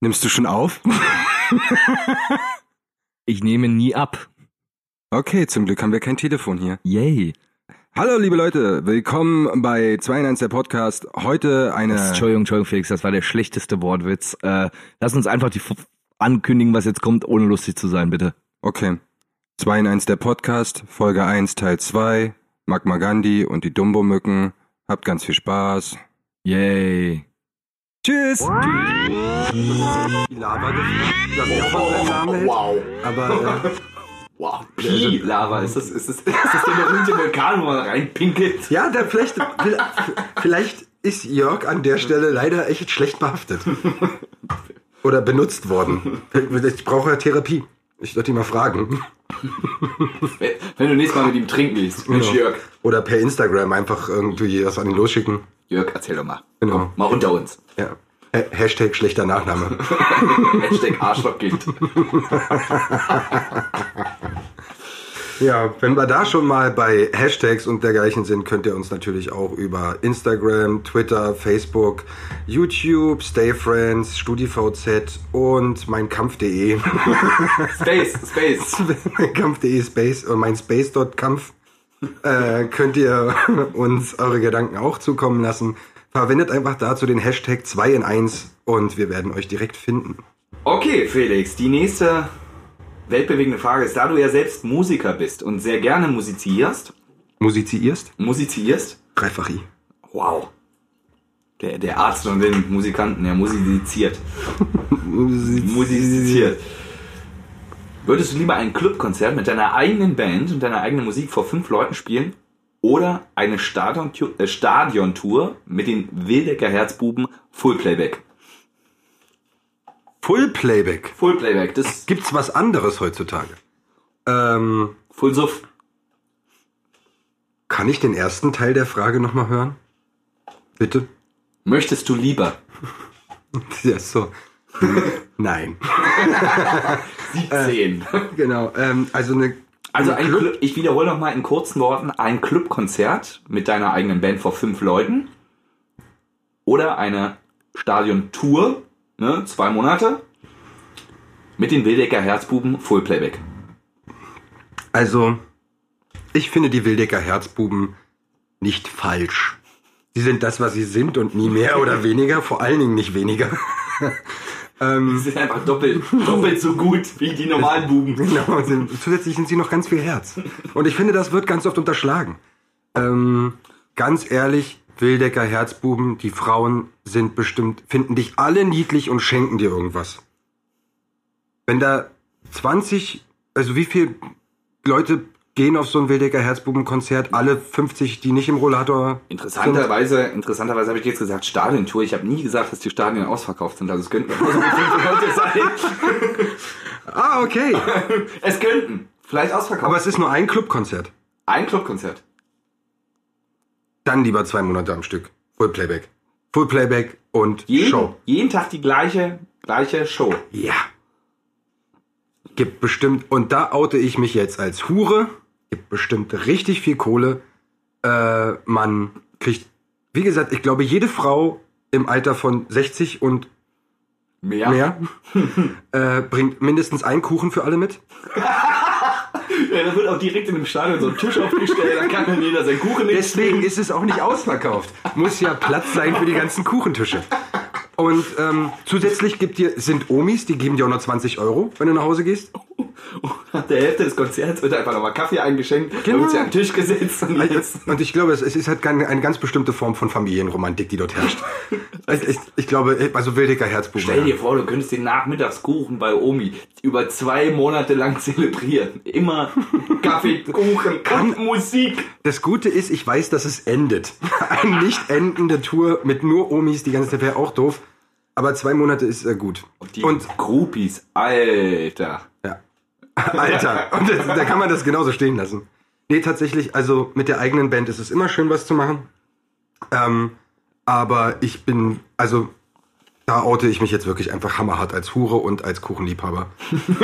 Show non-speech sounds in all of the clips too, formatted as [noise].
Nimmst du schon auf? [laughs] Ich nehme nie ab. Okay, zum Glück haben wir kein Telefon hier. Yay. Hallo liebe Leute, willkommen bei 2 in 1 der Podcast. Heute eine... Entschuldigung, Entschuldigung, Felix, das war der schlechteste Wortwitz. Äh, lass uns einfach die F ankündigen, was jetzt kommt, ohne lustig zu sein, bitte. Okay. 2 in 1 der Podcast, Folge 1, Teil 2. Magma Gandhi und die Dumbo-Mücken. Habt ganz viel Spaß. Yay. Tschüss! Die Lava gefragt, dass von seinem Namen hält. Wow. Aber äh, Wow. Pi-Lava. Ist das, ist, das, ist das der berühmte Vulkan, wo man reinpinkelt? ja, der vielleicht, vielleicht ist Jörg an der Stelle leider echt schlecht behaftet. Oder benutzt worden. Ich brauche ja Therapie. Ich sollte ihn mal fragen. Wenn, wenn du nächstes Mal mit ihm trinken gehst. Mensch, Genau. Jörg. Oder per Instagram einfach irgendwie was an ihn losschicken. Jörg, erzähl doch mal. Genau. Komm, mal unter uns. Ja. Ha- Hashtag schlechter Nachname. [laughs] Hashtag Arschlochkind. [laughs] Ja, wenn wir da schon mal bei Hashtags und dergleichen sind, könnt ihr uns natürlich auch über Instagram, Twitter, Facebook, YouTube, Stay Friends, StudiVZ und meinkampf.de. [laughs] Space, Space. Kampf.de Space und mein Space.kampf äh, könnt ihr uns eure Gedanken auch zukommen lassen. Verwendet einfach dazu den Hashtag 2 in 1 und wir werden euch direkt finden. Okay, Felix, die nächste weltbewegende Frage ist, da du ja selbst Musiker bist und sehr gerne musizierst, Musizierst? musizierst, Dreifach I. wow. Der, der Arzt und den Musikanten, der [laughs] musiziert. musiziert. Würdest du lieber ein Clubkonzert mit deiner eigenen Band und deiner eigenen Musik vor fünf Leuten spielen oder eine äh, Stadiontour mit den Wildecker Herzbuben Full Playback? Full Playback. Full Playback, das Gibt's was anderes heutzutage? Ähm, Full Suff. kann ich den ersten Teil der Frage nochmal hören? Bitte? Möchtest du lieber [laughs] Ja, so. Nein. [laughs] 17? Genau. Ähm, also eine. Also ein Club, ich wiederhole noch mal in kurzen Worten, ein Clubkonzert mit deiner eigenen Band vor fünf Leuten oder eine Stadiontour, ne, zwei Monate mit den Wildecker Herzbuben Full Playback. Also, ich finde die Wildecker Herzbuben nicht falsch. Sie sind das, was sie sind und nie mehr oder [laughs] weniger, vor allen Dingen nicht weniger. [laughs] Die sind einfach doppelt, doppelt so gut wie die normalen Buben. [laughs] Genau, sind, zusätzlich sind sie noch ganz viel Herz. Und ich finde, das wird ganz oft unterschlagen. Ähm, ganz ehrlich, Wildecker Herzbuben, die Frauen sind bestimmt, finden dich alle niedlich und schenken dir irgendwas. Wenn da 20, also wie viele Leute gehen auf so ein Wildecker Herzbuben-Konzert, alle 50, die nicht im Rollator Interessanterweise, interessanterweise habe ich jetzt gesagt Stadiontour. Ich habe nie gesagt, dass die Stadien ausverkauft sind. Also es könnten so Leute sein. [laughs] Ah, okay. [laughs] Es könnten. Vielleicht ausverkauft. Aber es ist nur ein Clubkonzert. ein Clubkonzert. Dann lieber zwei Monate am Stück. Full Playback. Full Playback und Jeden, Show. jeden Tag die gleiche, gleiche Show. Ja. Gibt bestimmt, und da oute ich mich jetzt als Hure, gibt bestimmt richtig viel Kohle. Äh, man kriegt, wie gesagt, ich glaube, jede Frau im Alter von 60 und Mehr. mehr äh, bringt mindestens einen Kuchen für alle mit. [laughs] Ja, da wird auch direkt in dem Stadion so ein Tisch aufgestellt, dann kann dann jeder seinen Kuchen nehmen. Deswegen ist es auch nicht ausverkauft. Muss ja Platz sein für die ganzen Kuchentische. Und ähm, zusätzlich gibt dir, sind Omis, die geben dir auch noch 20 Euro, wenn du nach Hause gehst. Nach der Hälfte des Konzerts wird einfach nochmal Kaffee eingeschenkt, dann Genau. wird sie an den Tisch gesetzt und jetzt. Und ich glaube, es, ist halt eine ganz bestimmte Form von Familienromantik, die dort herrscht. [laughs] ich, ich, ich glaube, also Wildecker Herzbuben. Stell dir vor, du könntest den Nachmittagskuchen bei Omi über zwei Monate lang zelebrieren. Immer Kaffee, [laughs] Kuchen und Musik. Das Gute ist, ich weiß, dass es endet. [laughs] Eine nicht endende Tour mit nur Omis die ganze Zeit wäre auch doof. Aber zwei Monate ist äh, gut. Die Und Groupies, Alter. Ja. [laughs] Alter, und das, da kann man das genauso stehen lassen. Nee, tatsächlich, also mit der eigenen Band ist es immer schön, was zu machen. Ähm, aber ich bin, also da oute ich mich jetzt wirklich einfach hammerhart als Hure und als Kuchenliebhaber.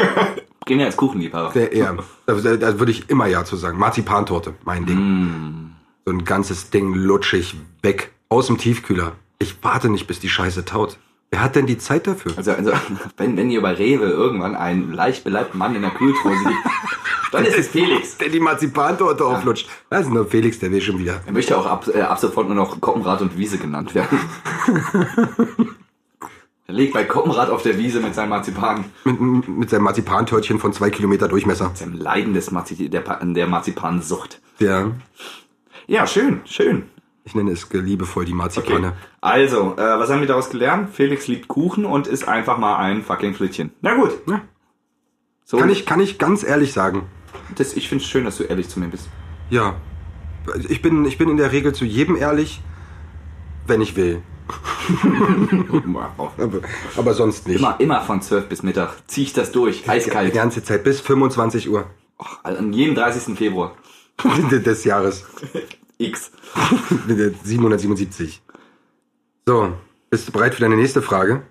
[laughs] Gehen ja als Kuchenliebhaber. Der eher. Da, da, da würde ich immer Ja zu sagen. Marzipantorte, mein Ding. So ein ganzes Ding lutschig weg. Aus dem Tiefkühler. Ich warte nicht, bis die Scheiße taut. Wer hat denn die Zeit dafür? Also, also [laughs] wenn, wenn ihr bei Rewe irgendwann einen leicht beleibten Mann in der Kühltruhe seht, dann ist es Felix. Der die Marzipantorte auflutscht. Das ist nur Felix, der will schon wieder. Er möchte auch ab, äh, ab sofort nur noch Koppenrad und Wiese genannt werden. [laughs] er liegt bei Koppenrad auf der Wiese mit seinem Marzipan, Mit, mit seinem Marzipantörtchen von zwei Kilometer Durchmesser. seinem Leiden des Marzi der, der Marzipansucht. Der, Ja, schön, schön. Ich nenne es liebevoll die Okay. Marzipane. Also, äh, was haben wir daraus gelernt? Felix liebt Kuchen und ist einfach mal ein fucking Flittchen. Na gut. Ja. So, Kann ich, kann ich ganz ehrlich sagen. das, ich finde es schön, dass du ehrlich zu mir bist. Ja. Ich bin, ich bin in der Regel zu jedem ehrlich, wenn ich will. [laughs] Aber, aber sonst nicht. Immer, immer von 12 bis Mittag. Zieh ich das durch. Die Eiskalt. ganze Zeit bis 25 Uhr Ach, an jedem 30. Februar. [laughs] des Jahres. [laughs] X. [laughs] 777. So, bist du bereit für deine nächste Frage?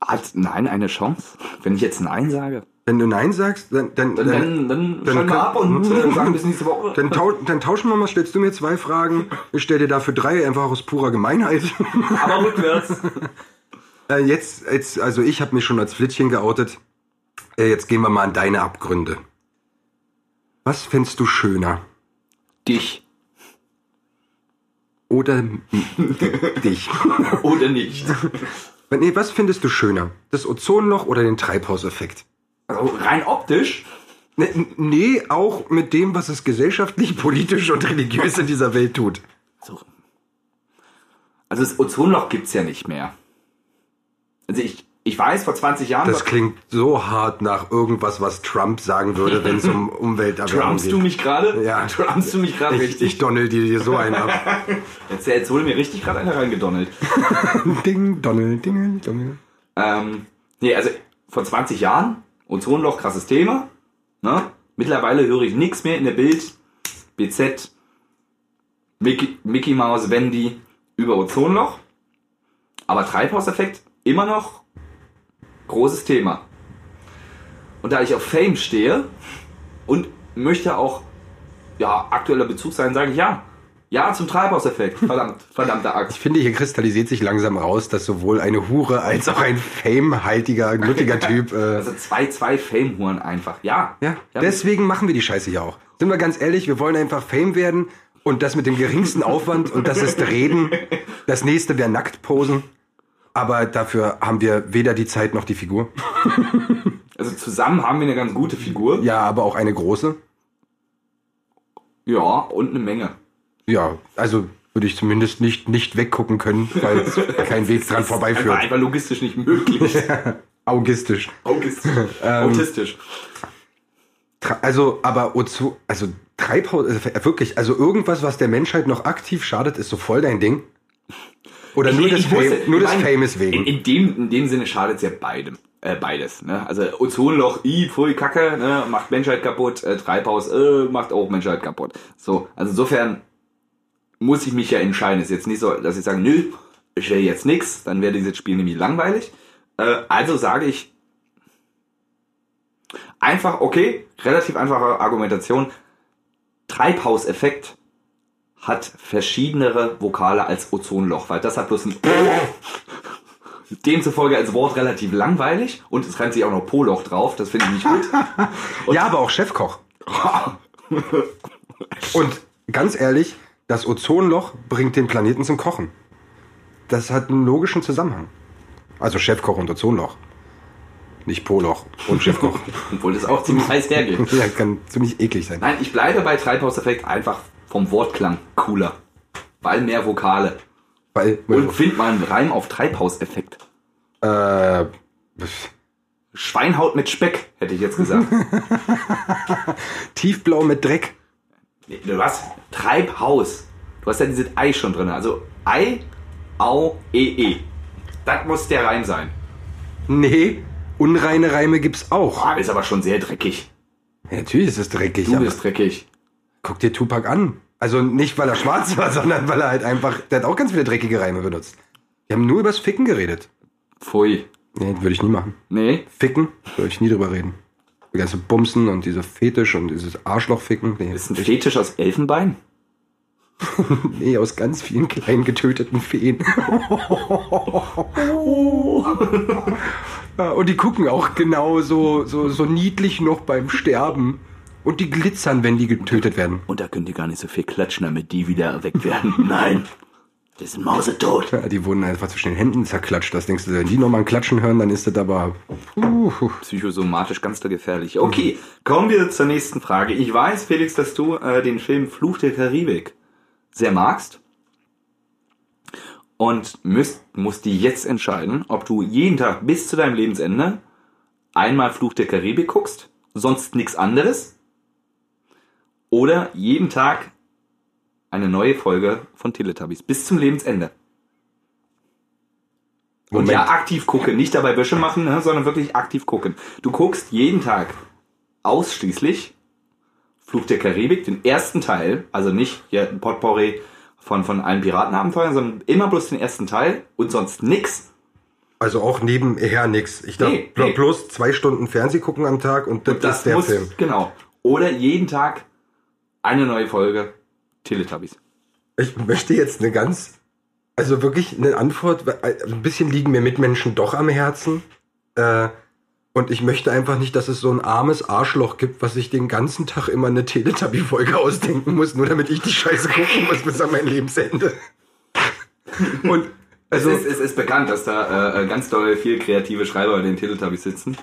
Hat Nein eine Chance? Wenn ich jetzt Nein sage? Wenn du Nein sagst, dann, dann, Dann, dann, dann, dann wir ab und äh, sagen bis nächste Woche. [laughs] dann, tau dann tauschen wir mal, stellst du mir zwei Fragen, ich stelle dir dafür drei, einfach aus purer Gemeinheit. [laughs] Aber rückwärts. Äh, jetzt, jetzt, also ich habe mich schon als Flittchen geoutet. Äh, jetzt gehen wir mal an deine Abgründe. Was findest du schöner? Dich. Oder [laughs] dich? Oder nicht. Nee, was findest du schöner? Das Ozonloch oder den Treibhauseffekt? Also rein optisch. Nee, nee, auch mit dem, was es gesellschaftlich, [laughs] politisch und religiös in dieser Welt tut. So. Also das Ozonloch gibt's ja nicht mehr. Also ich, ich weiß, vor 20 Jahren... Das klingt so hart nach irgendwas, was Trump sagen würde, wenn es um [laughs] Umwelterwärmung Trumpst geht. du mich gerade? Ja. Trumpst du mich gerade ich, richtig? ich donnel dir hier so einen ab. [laughs] Jetzt, jetzt wurde mir richtig gerade eine reingedonnelt. [laughs] Ding, donnel, dingel, dongel. Ähm, nee, also vor 20 Jahren, Ozonloch, krasses Thema. Ne? Mittlerweile höre ich nichts mehr in der Bild, BZ, Mickey, Mickey Mouse, Wendy über Ozonloch. Aber Treibhauseffekt immer noch großes Thema. Und da ich auf Fame stehe und möchte auch ja, aktueller Bezug sein, sage ich ja. Ja zum Treibhauseffekt. Verdammt, [laughs] verdammter Axt. Ich finde, hier kristallisiert sich langsam raus, dass sowohl eine Hure als auch ein famehaltiger, nuttiger [laughs] Typ. Äh, Also zwei, zwei Fame-Huren einfach. Ja. ja, deswegen machen wir die Scheiße ja auch. Sind wir ganz ehrlich, wir wollen einfach Fame werden und das mit dem geringsten Aufwand und das ist Reden. [laughs] Das nächste wäre nackt posen. Aber dafür haben wir weder die Zeit noch die Figur. [laughs] Also zusammen haben wir eine ganz gute Figur. Ja, aber auch eine große. Ja, und eine Menge. Ja, also würde ich zumindest nicht, nicht weggucken können, weil es [laughs] kein Weg dran Einfach, vorbeiführt. einfach logistisch nicht möglich. [laughs] Augistisch. Autistisch. Ähm, Autistisch. Also, aber Ozo, also Treibhaus, also wirklich, also irgendwas, was der Menschheit noch aktiv schadet, ist so voll dein Ding. Oder nur, Ich- des, ich wusste- nur des Fames wegen. In, in, dem, in dem Sinne schadet es ja beidem. Äh, beides. Ne? Also Ozonloch, i, pfui, Kacke, ne? macht Menschheit kaputt. Äh, Treibhaus, äh, macht auch Menschheit kaputt. So, also insofern muss ich mich ja entscheiden. Ist jetzt nicht so, dass ich sage, nö, ich will jetzt nix, dann wäre dieses Spiel nämlich langweilig. Äh, also sage ich einfach, okay, relativ einfache Argumentation. Treibhauseffekt hat verschiedenere Vokale als Ozonloch, weil das hat bloß ein [laughs] Demzufolge als Wort relativ langweilig und es reimt sich auch noch Poloch drauf, das finde ich nicht gut. [laughs] ja, aber auch Chefkoch. [laughs] Und ganz ehrlich, das Ozonloch bringt den Planeten zum Kochen. Das hat einen logischen Zusammenhang. Also Chefkoch und Ozonloch. Nicht Poloch und Chefkoch. Obwohl das auch ziemlich heiß hergeht. ja, kann ziemlich eklig sein. Nein, ich bleibe bei Treibhauseffekt einfach vom Wortklang cooler. Weil mehr Vokale. Weil, Und find mal einen Reim auf Treibhauseffekt. äh, Schweinhaut mit Speck, hätte ich jetzt gesagt. [laughs] tiefblau mit Dreck. Nee, Du hast Treibhaus. Du hast ja dieses Ei schon drin. Also Ei, Au, E, E. Das muss der Reim sein. Nee, unreine Reime gibt's auch. Ah, ist aber schon sehr dreckig. Ja, natürlich ist es dreckig, Du bist dreckig. Guck dir Tupac an. Also nicht, weil er schwarz war, [laughs] sondern weil er halt einfach, der hat auch ganz viele dreckige Reime benutzt. Wir haben nur übers Ficken geredet. Pfui. Nee, würde ich nie machen. Nee. Ficken, würde ich nie drüber reden. Die ganze Bumsen und diese Fetisch und dieses Arschlochficken. Nee, Ist ein ich- Fetisch aus Elfenbein? [laughs] Nee, aus ganz vielen kleinen getöteten Feen. [laughs] Ja, und die gucken auch genau so, so, so niedlich noch beim Sterben. Und die glitzern, wenn die getötet werden. Und da könnt ihr gar nicht so viel klatschen, damit die wieder erweckt werden. [laughs] Nein. Die sind mausetot. Ja, die wurden einfach zwischen den Händen zerklatscht. Das denkst du, wenn die nochmal ein Klatschen hören, dann ist das aber. Uh, Psychosomatisch ganz da gefährlich. Okay, kommen wir zur nächsten Frage. Ich weiß, Felix, dass du äh, den Film Fluch der Karibik sehr magst. Und müsst, musst die jetzt entscheiden, ob du jeden Tag bis zu deinem Lebensende einmal Fluch der Karibik guckst, sonst nichts anderes. Oder jeden Tag eine neue Folge von Teletubbies bis zum Lebensende. Und Moment. ja, aktiv gucken, nicht dabei Wäsche machen, ne, sondern wirklich aktiv gucken. Du guckst jeden Tag ausschließlich Fluch der Karibik, den ersten Teil, also nicht hier ein Potpourri von, von allen Piratenabenteuern, sondern immer bloß den ersten Teil und sonst nix. also auch nebenher nix. Ich darf Nee, blo- nee. bloß zwei Stunden Fernseh gucken am Tag und das, Das ist der muss, Film. genau. Oder jeden Tag eine neue Folge Teletubbies. Ich möchte jetzt eine ganz, also wirklich eine Antwort, weil ein bisschen liegen mir Mitmenschen doch am Herzen. Äh, und ich möchte einfach nicht, dass es so ein armes Arschloch gibt, was sich den ganzen Tag immer eine Teletubby-Folge ausdenken muss, nur damit ich die Scheiße gucken muss bis an mein Lebensende. [laughs] Und Also, es, ist, es ist bekannt, dass da äh, ganz doll viel kreative Schreiber bei den Teletubbies sitzen.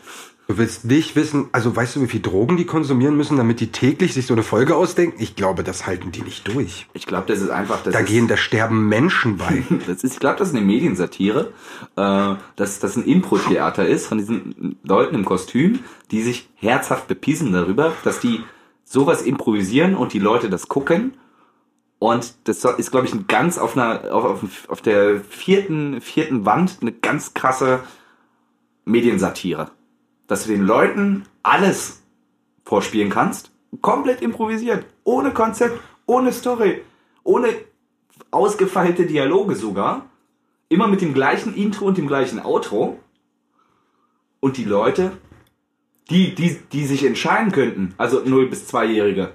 du willst nicht wissen, also weißt du, wie viel Drogen die konsumieren müssen, damit die täglich sich so eine Folge ausdenken? Ich glaube, das halten die nicht durch. Ich glaube, das ist einfach. Das Da ist, gehen, da sterben Menschen bei. [laughs] Das ist, ich glaube, das ist eine Mediensatire, äh, dass das ein Impro-Theater ist von diesen Leuten im Kostüm, die sich herzhaft bepissen darüber, dass die sowas improvisieren und die Leute das gucken. Und das ist, glaube ich, ein ganz auf einer, auf, auf der vierten, vierten Wand eine ganz krasse Mediensatire. Dass du den Leuten alles vorspielen kannst, komplett improvisiert, ohne Konzept, ohne Story, ohne ausgefeilte Dialoge sogar, immer mit dem gleichen Intro und dem gleichen Outro. Und die Leute, die, die, die sich entscheiden könnten, also 0 bis 2-Jährige,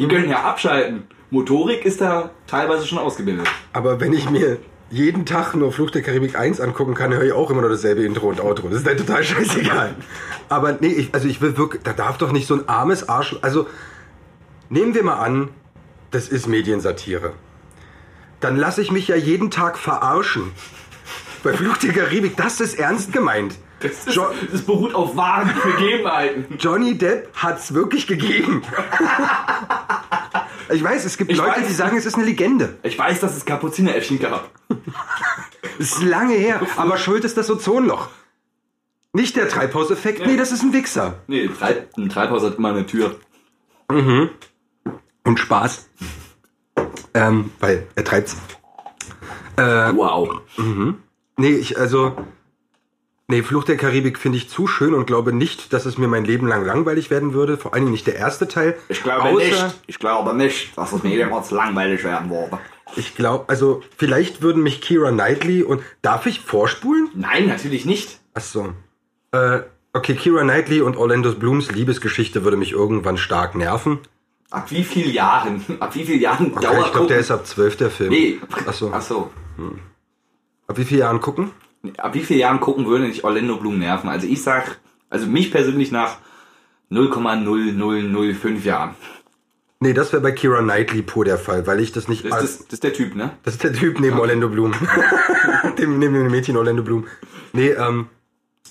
die können ja abschalten. Motorik ist da teilweise schon ausgebildet. Aber wenn ich mir jeden Tag nur Fluch der Karibik 1 angucken kann, höre ich auch immer nur dasselbe Intro und Outro. Das ist dann total [laughs] scheißegal. Aber nee, ich, also ich will wirklich, da darf doch nicht so ein armes Arsch. Also nehmen wir mal an, das ist Mediensatire. Dann lasse ich mich ja jeden Tag verarschen. Bei Fluch der Karibik, das ist ernst gemeint. Das, ist, Jo das beruht auf wahren Begebenheiten. Johnny Depp hat's wirklich gegeben. [laughs] ich weiß, es gibt Ich Leute, weiß. die sagen, es ist eine Legende. Ich weiß, dass es Kapuzineräffchen gab. Das ist lange her, aber schuld ist das Ozonloch. Nicht der Treibhauseffekt, nee, das ist ein Wichser. Nee, ein Treib- ein Treibhaus hat immer eine Tür. Und Spaß. Ähm, weil er treibt's. Äh, Wow. nee, ich, also. Nee, Fluch der Karibik finde ich zu schön und glaube nicht, dass es mir mein Leben lang langweilig werden würde. Vor allen Dingen nicht der erste Teil. Ich glaube Außer- nicht. Ich glaube nicht, dass es mir jemals langweilig werden würde. Ich glaube, also vielleicht würden mich Kira Knightley und. Darf ich vorspulen? Nein, natürlich nicht. Ach so. Äh, okay, Kira Knightley und Orlando Blooms Liebesgeschichte würde mich irgendwann stark nerven. Ab wie vielen Jahren? Ab wie vielen Jahren Okay, Dauer ich glaube, der ist ab 12 der Film. Nee. Ach so. Ach so. Ab wie vielen Jahren gucken? Ab wie vielen Jahren gucken würde nicht Orlando Bloom nerven? Also ich sag, also mich persönlich nach 0,0005 Jahren. Nee, das wäre bei Kira Knightley pur der Fall, weil ich das nicht. Das, das, das ist der Typ, ne? Das ist der Typ neben Orlando Bloom. [laughs] dem, neben dem Mädchen Orlando Bloom. Nee, ähm,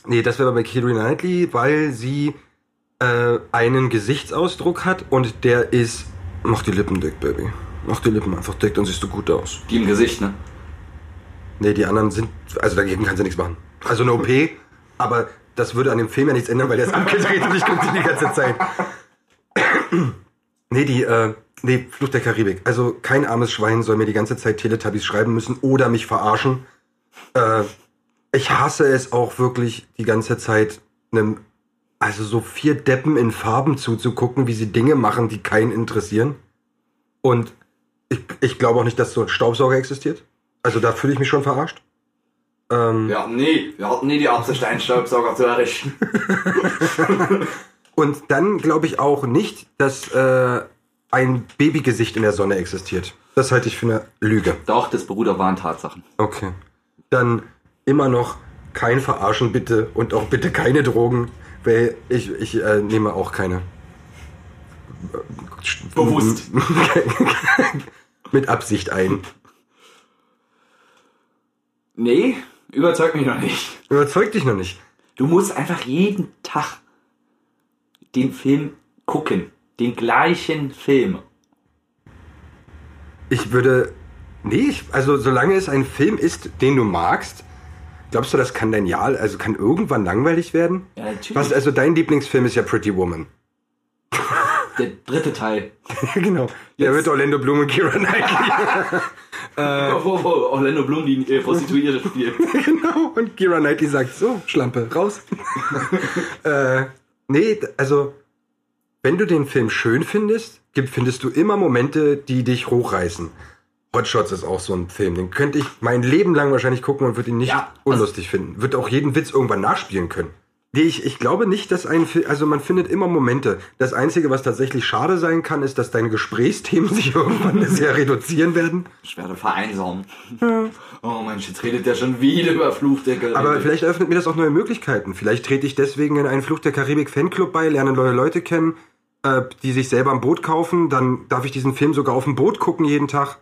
nee, das wäre bei Kira Knightley, weil sie äh, einen Gesichtsausdruck hat und der ist. Mach die Lippen dick, Baby. Mach die Lippen einfach dick, dann siehst du gut aus. Die im Gesicht, ne? Nee, die anderen sind. Also dagegen kann sie nichts machen. Also eine OP, aber das würde an dem Film ja nichts ändern, weil der ist [laughs] abgedreht und ich gucke die die ganze Zeit. [clears throat] nee, die, äh, nee, Flucht der Karibik. Also kein armes Schwein soll mir die ganze Zeit Teletubbies schreiben müssen oder mich verarschen. Äh, ich hasse es auch wirklich die ganze Zeit, einem, also so vier Deppen in Farben zuzugucken, wie sie Dinge machen, die keinen interessieren. Und ich, ich glaube auch nicht, dass so ein Staubsauger existiert. Also da fühle ich mich schon verarscht. Ähm, Wir hatten nie, wir hatten nie die Absicht, einen Staubsauger zu errichten. Und dann glaube ich auch nicht, dass äh, ein Babygesicht in der Sonne existiert. Das halte ich für eine Lüge. Doch, das beruht auf wahren Tatsachen. Okay. Dann immer noch kein Verarschen bitte und auch bitte keine Drogen, weil ich, ich äh, nehme auch keine. Bewusst. [laughs] Mit Absicht ein. Nee, überzeugt mich noch nicht. Überzeugt dich noch nicht. Du musst einfach jeden Tag den Film gucken. Den gleichen Film. Ich würde. Nee, ich, also solange es ein Film ist, den du magst, glaubst du, das kann dein Jahr, also kann irgendwann langweilig werden? Ja, natürlich. Was, also dein Lieblingsfilm ist ja Pretty Woman. Der dritte Teil. [laughs] genau. Der mit Orlando Bloom und Kira Knightley. [laughs] wo, wo Orlando Bloom die äh, Prostituierte spielt. [laughs] genau. Und Kira Knightley sagt, so, Schlampe, raus. [laughs] äh, nee, also, wenn du den Film schön findest, gibt, findest du immer Momente, die dich hochreißen. Hot Shots ist auch so ein Film, den könnte ich mein Leben lang wahrscheinlich gucken und würde ihn nicht Ja, also- unlustig finden. Würde auch jeden Witz irgendwann nachspielen können. Nee, ich, ich glaube nicht, dass ein Film, also man findet immer Momente. Das Einzige, was tatsächlich schade sein kann, ist, dass deine Gesprächsthemen [laughs] sich irgendwann sehr reduzieren werden. Ich werde vereinsamen. Oh Mensch, jetzt redet der schon wieder über Fluch der Karibik. Aber vielleicht eröffnet mir das auch neue Möglichkeiten. Vielleicht trete ich deswegen in einen Fluch der Karibik Fanclub bei, lerne neue Leute kennen, äh, die sich selber ein Boot kaufen. Dann darf ich diesen Film sogar auf dem Boot gucken jeden Tag.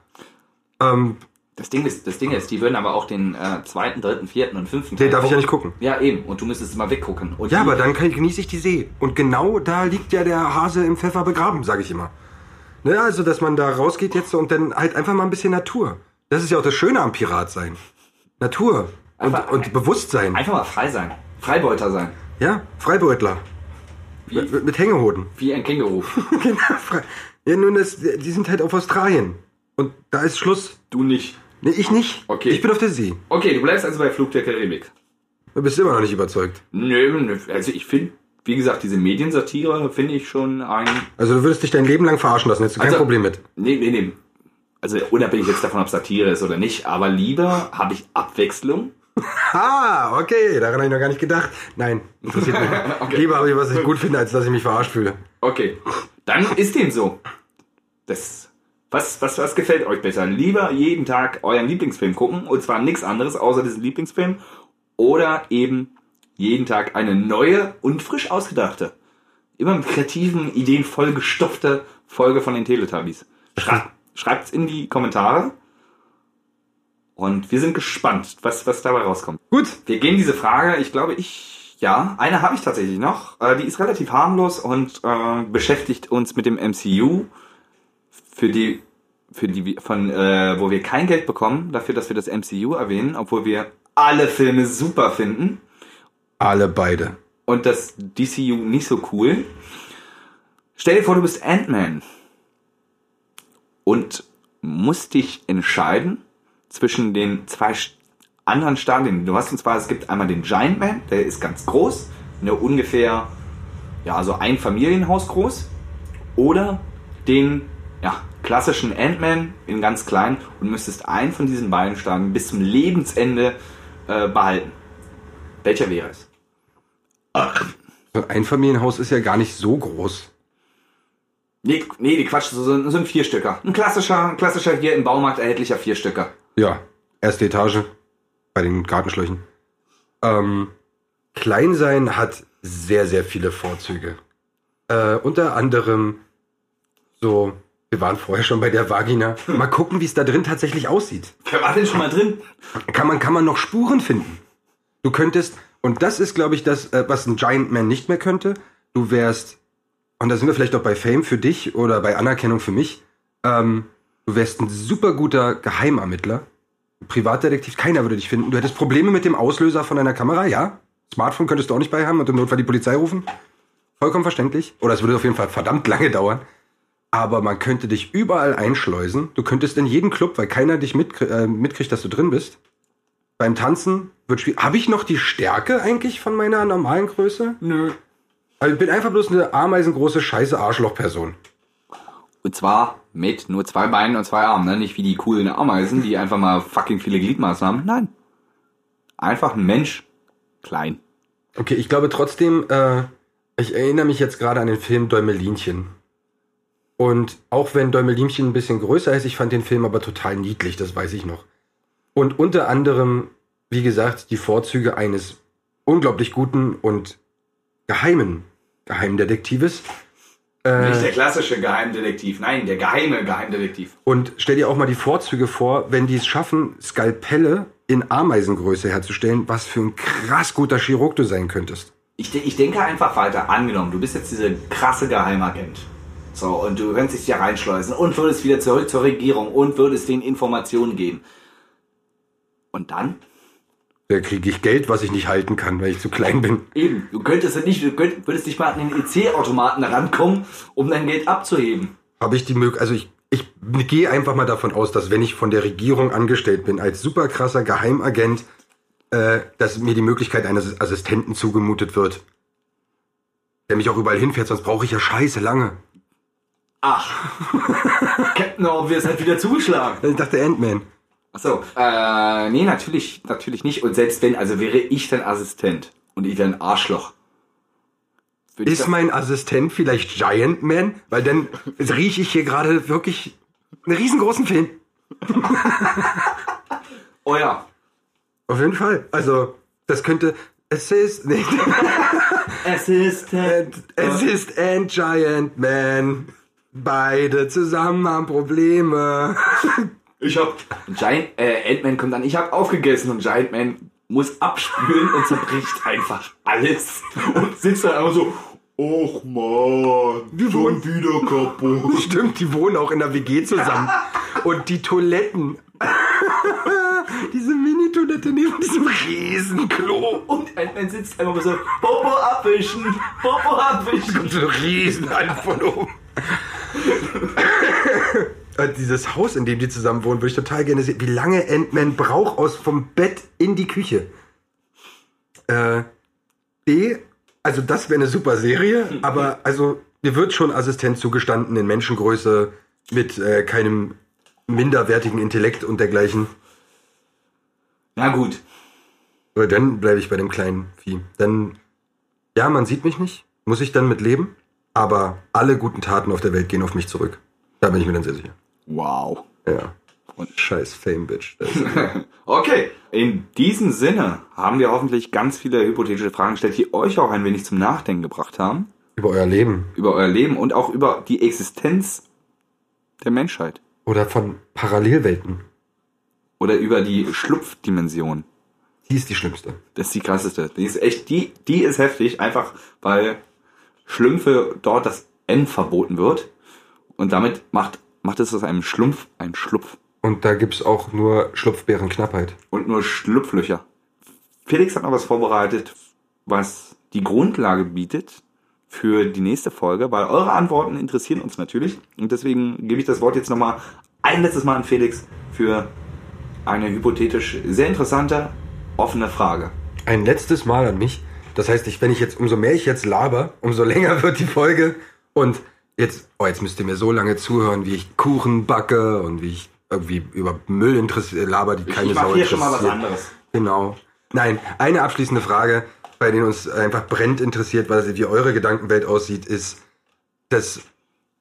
Ähm, Das Ding ist, das Ding ist, die würden aber auch den äh, zweiten, dritten, vierten und fünften nee, darf ich ja nicht gucken. Ja, eben. Und du müsstest mal weggucken. Und Ja, aber dann kann, genieße ich die See. Und genau da liegt ja der Hase im Pfeffer begraben, sage ich immer. Ne, also, dass man da rausgeht jetzt und dann halt einfach mal ein bisschen Natur. Das ist ja auch das Schöne am Pirat sein. Natur. Und, Einfach- und Bewusstsein. Einfach mal frei sein. Freibeuter sein. Ja, Freibeutler. Wie, Mit, mit Hängehoden. wie ein Känguru. [laughs] Genau, frei. Ja, nun, das, die sind halt auf Australien. Und da ist Schluss. Du nicht. Nee, ich nicht. Okay. Ich bin auf der See. Okay, du bleibst also bei Flug der Karibik. Du bist immer noch nicht überzeugt. Nö, nö. Also ich finde, wie gesagt, diese Mediensatire finde ich schon ein... Also du würdest dich dein Leben lang verarschen lassen, hättest du kein Also- Problem mit. Nee, nee, nee. Also unabhängig jetzt davon, ob Satire ist oder nicht, aber lieber habe ich Abwechslung. [laughs] Ah, okay, daran habe ich noch gar nicht gedacht. Nein, interessiert mich. [laughs] Okay. Lieber habe ich, was ich gut finde, als dass ich mich verarscht fühle. Okay, dann ist dem so. Das, was, was, was gefällt euch besser? Lieber jeden Tag euren Lieblingsfilm gucken und zwar nichts anderes außer diesen Lieblingsfilm oder eben jeden Tag eine neue und frisch ausgedachte, immer mit kreativen Ideen vollgestopfte Folge von den Teletubbies. Schrei Schreibt's in die Kommentare und wir sind gespannt, was, was dabei rauskommt. Gut, Wir gehen diese Frage, ich glaube, ich, ja, eine habe ich tatsächlich noch. Äh, die ist relativ harmlos und äh, beschäftigt uns mit dem MCU, für die, für die, von, äh, wo wir kein Geld bekommen, dafür, dass wir das MCU erwähnen, obwohl wir alle Filme super finden alle beide. und das DCU nicht so cool. Stell dir vor, du bist Ant-Man und musst dich entscheiden zwischen den zwei anderen Stadien. Du hast und zwar, es gibt einmal den Giant Man, der ist ganz groß, ne, ungefähr, ja, so ein Familienhaus groß, oder den, ja, klassischen Ant-Man in ganz klein und müsstest einen von diesen beiden Stadien bis zum Lebensende äh, behalten. Welcher wäre es? So ein Einfamilienhaus ist ja gar nicht so groß. Nee, nee, die Quatsch, so, so so ein Vierstöcker. Ein klassischer, ein klassischer hier im Baumarkt erhältlicher Vierstöcker. Ja, erste Etage bei den Gartenschläuchen. Ähm, klein sein hat sehr, sehr viele Vorzüge. Äh, unter anderem so, wir waren vorher schon bei der Vagina. Mal gucken, wie es da drin tatsächlich aussieht. Wer war denn schon mal drin? Kann man, kann man noch Spuren finden? Du könntest, und das ist, glaube ich, das, äh, was ein Giant Man nicht mehr könnte. Du wärst, und da sind wir vielleicht auch bei Fame für dich oder bei Anerkennung für mich, ähm, du wärst ein super guter Geheimermittler. Privatdetektiv, keiner würde dich finden. Du hättest Probleme mit dem Auslöser von deiner Kamera, ja? Smartphone könntest du auch nicht bei haben und im Notfall die Polizei rufen. Vollkommen verständlich. Oder es würde auf jeden Fall verdammt lange dauern. Aber man könnte dich überall einschleusen. Du könntest in jeden Club, weil keiner dich mitkrie äh, mitkriegt, dass du drin bist. Beim Tanzen wird schwierig. Habe ich noch die Stärke eigentlich von meiner normalen Größe? Nö. Also ich bin einfach bloß eine ameisengroße scheiße Arschlochperson. Und zwar mit nur zwei Beinen und zwei Armen, ne? Nicht wie die coolen Ameisen, die einfach mal fucking viele Gliedmaßen haben. Nein. Einfach ein Mensch. Klein. Okay, ich glaube trotzdem, äh, ich erinnere mich jetzt gerade an den Film Däumelinchen. Und auch wenn Däumelinchen ein bisschen größer ist, ich fand den Film aber total niedlich, das weiß ich noch. Und unter anderem, wie gesagt, die Vorzüge eines unglaublich guten und geheimen Geheimdetektives. Äh, Nicht der klassische Geheimdetektiv, nein, der geheime Geheimdetektiv. Und stell dir auch mal die Vorzüge vor, wenn die es schaffen, Skalpelle in Ameisengröße herzustellen, was für ein krass guter Chirurg du sein könntest. Ich, ich denke einfach weiter. Angenommen, du bist jetzt dieser krasse Geheimagent. So, und du könntest dich hier reinschleusen und würdest wieder zurück zur Regierung und würdest denen Informationen geben. Und dann? Da kriege ich Geld, was ich nicht halten kann, weil ich zu klein bin. Eben, du könntest ja nicht, du könnt, würdest nicht mal an den EC-Automaten rankommen, um dein Geld abzuheben. Habe ich die Möglichkeit, also ich, ich gehe einfach mal davon aus, dass wenn ich von der Regierung angestellt bin, als super krasser Geheimagent, äh, dass mir die Möglichkeit eines Assistenten zugemutet wird. Der mich auch überall hinfährt, sonst brauche ich ja scheiße lange. Ach. [laughs] Captain Obvious hat wieder zugeschlagen. Ich dachte Ant-Man. Achso. Äh, nee, natürlich, natürlich nicht. Und selbst wenn, also wäre ich dein Assistent und ich wäre ein Arschloch. Würde ich Ist mein Assistent vielleicht Giant Man? Weil dann rieche ich hier gerade wirklich einen riesengroßen Film. [laughs] Oh ja. Auf jeden Fall. Also, das könnte. Es ist nicht. [laughs] Assistent. Es ist Giant Man. Beide zusammen haben Probleme. Ich hab. Giant, äh, Ant-Man kommt an, ich hab aufgegessen und Giant Man muss abspülen und zerbricht einfach alles. Und sitzt dann einfach so, Och man, schon wieder kaputt. [laughs] Stimmt, die wohnen auch in der WG zusammen. Und die Toiletten. [laughs] Diese Mini-Toilette neben diesem Riesenklo. Und Ant-Man sitzt einfach so, Popo abwischen, Popo abwischen. Und so eine Riesenhand von oben. Äh, Dieses Haus, in dem die zusammen wohnen, würde ich total gerne sehen, wie lange Ant-Man braucht aus vom Bett in die Küche. Äh, B, also das wäre eine super Serie, aber also mir wird schon Assistent zugestanden in Menschengröße mit äh, keinem minderwertigen Intellekt und dergleichen. Na gut. Aber dann bleibe ich bei dem kleinen Vieh. Dann, ja, man sieht mich nicht, muss ich dann mit leben, aber alle guten Taten auf der Welt gehen auf mich zurück. Da bin ich mir dann sehr sicher. Wow. Ja. Und scheiß Fame, Bitch. Das, [laughs] Okay, in diesem Sinne haben wir hoffentlich ganz viele hypothetische Fragen gestellt, die euch auch ein wenig zum Nachdenken gebracht haben. über euer Leben. Über euer Leben und auch über die Existenz der Menschheit. Oder von Parallelwelten. Oder über die Schlupfdimension. Die ist die schlimmste. Das ist die krasseste. Die ist echt, die, die ist heftig, einfach weil Schlümpfe dort das N verboten wird. Und damit macht, macht es aus einem Schlumpf ein Schlupf. Und da gibt's auch nur Schlupfbärenknappheit. Und nur Schlupflöcher. Felix hat noch was vorbereitet, was die Grundlage bietet für die nächste Folge, weil eure Antworten interessieren uns natürlich. Und deswegen gebe ich das Wort jetzt nochmal ein letztes Mal an Felix für eine hypothetisch sehr interessante, offene Frage. Ein letztes Mal an mich. Das heißt, ich, wenn ich jetzt, umso mehr ich jetzt laber, umso [laughs] länger wird die Folge. Und jetzt, oh, jetzt müsst ihr mir so lange zuhören, wie ich Kuchen backe und wie ich irgendwie über Müll interessiert, laber, die keine ich mache Sau hier schon mal was anderes. Genau. Nein, eine abschließende Frage, bei denen uns einfach brennt interessiert, weil wie eure Gedankenwelt aussieht, ist, dass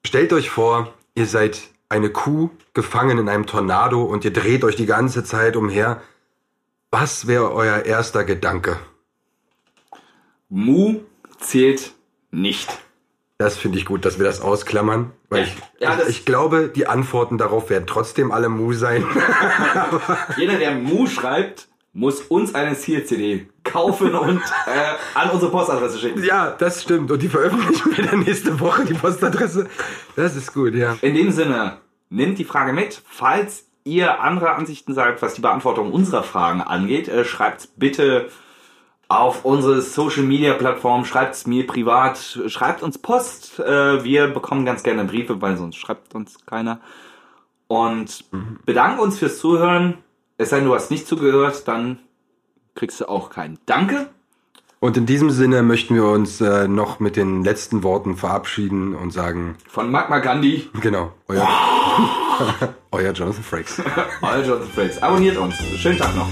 stellt euch vor, ihr seid eine Kuh gefangen in einem Tornado und ihr dreht euch die ganze Zeit umher. Was wäre euer erster Gedanke? Mu zählt nicht. Das finde ich gut, dass wir das ausklammern, weil ich, Ja, ich, ich glaube, die Antworten darauf werden trotzdem alle Mu sein. [laughs] Jeder, der Mu schreibt, muss uns eine Ziel-CD kaufen und äh, an unsere Postadresse schicken. ja, das stimmt. Und die veröffentlichen wir dann nächste Woche, die Postadresse. Das ist gut, ja. In dem Sinne, nehmt die Frage mit. Falls ihr andere Ansichten seid, was die Beantwortung unserer Fragen angeht, äh, schreibt bitte auf unsere Social Media Plattform, schreibt mir privat, schreibt uns Post. Äh, wir bekommen ganz gerne Briefe, weil sonst schreibt uns keiner. Und bedanken uns fürs Zuhören. Es sei denn, du hast nicht zugehört, dann kriegst du auch keinen Danke. Und in diesem Sinne möchten wir uns äh, noch mit den letzten Worten verabschieden und sagen, Von Magma Gandhi, genau, euer, [laughs] euer Jonathan Frakes. [laughs] euer Jonathan Frakes. Abonniert uns. Schönen Tag noch.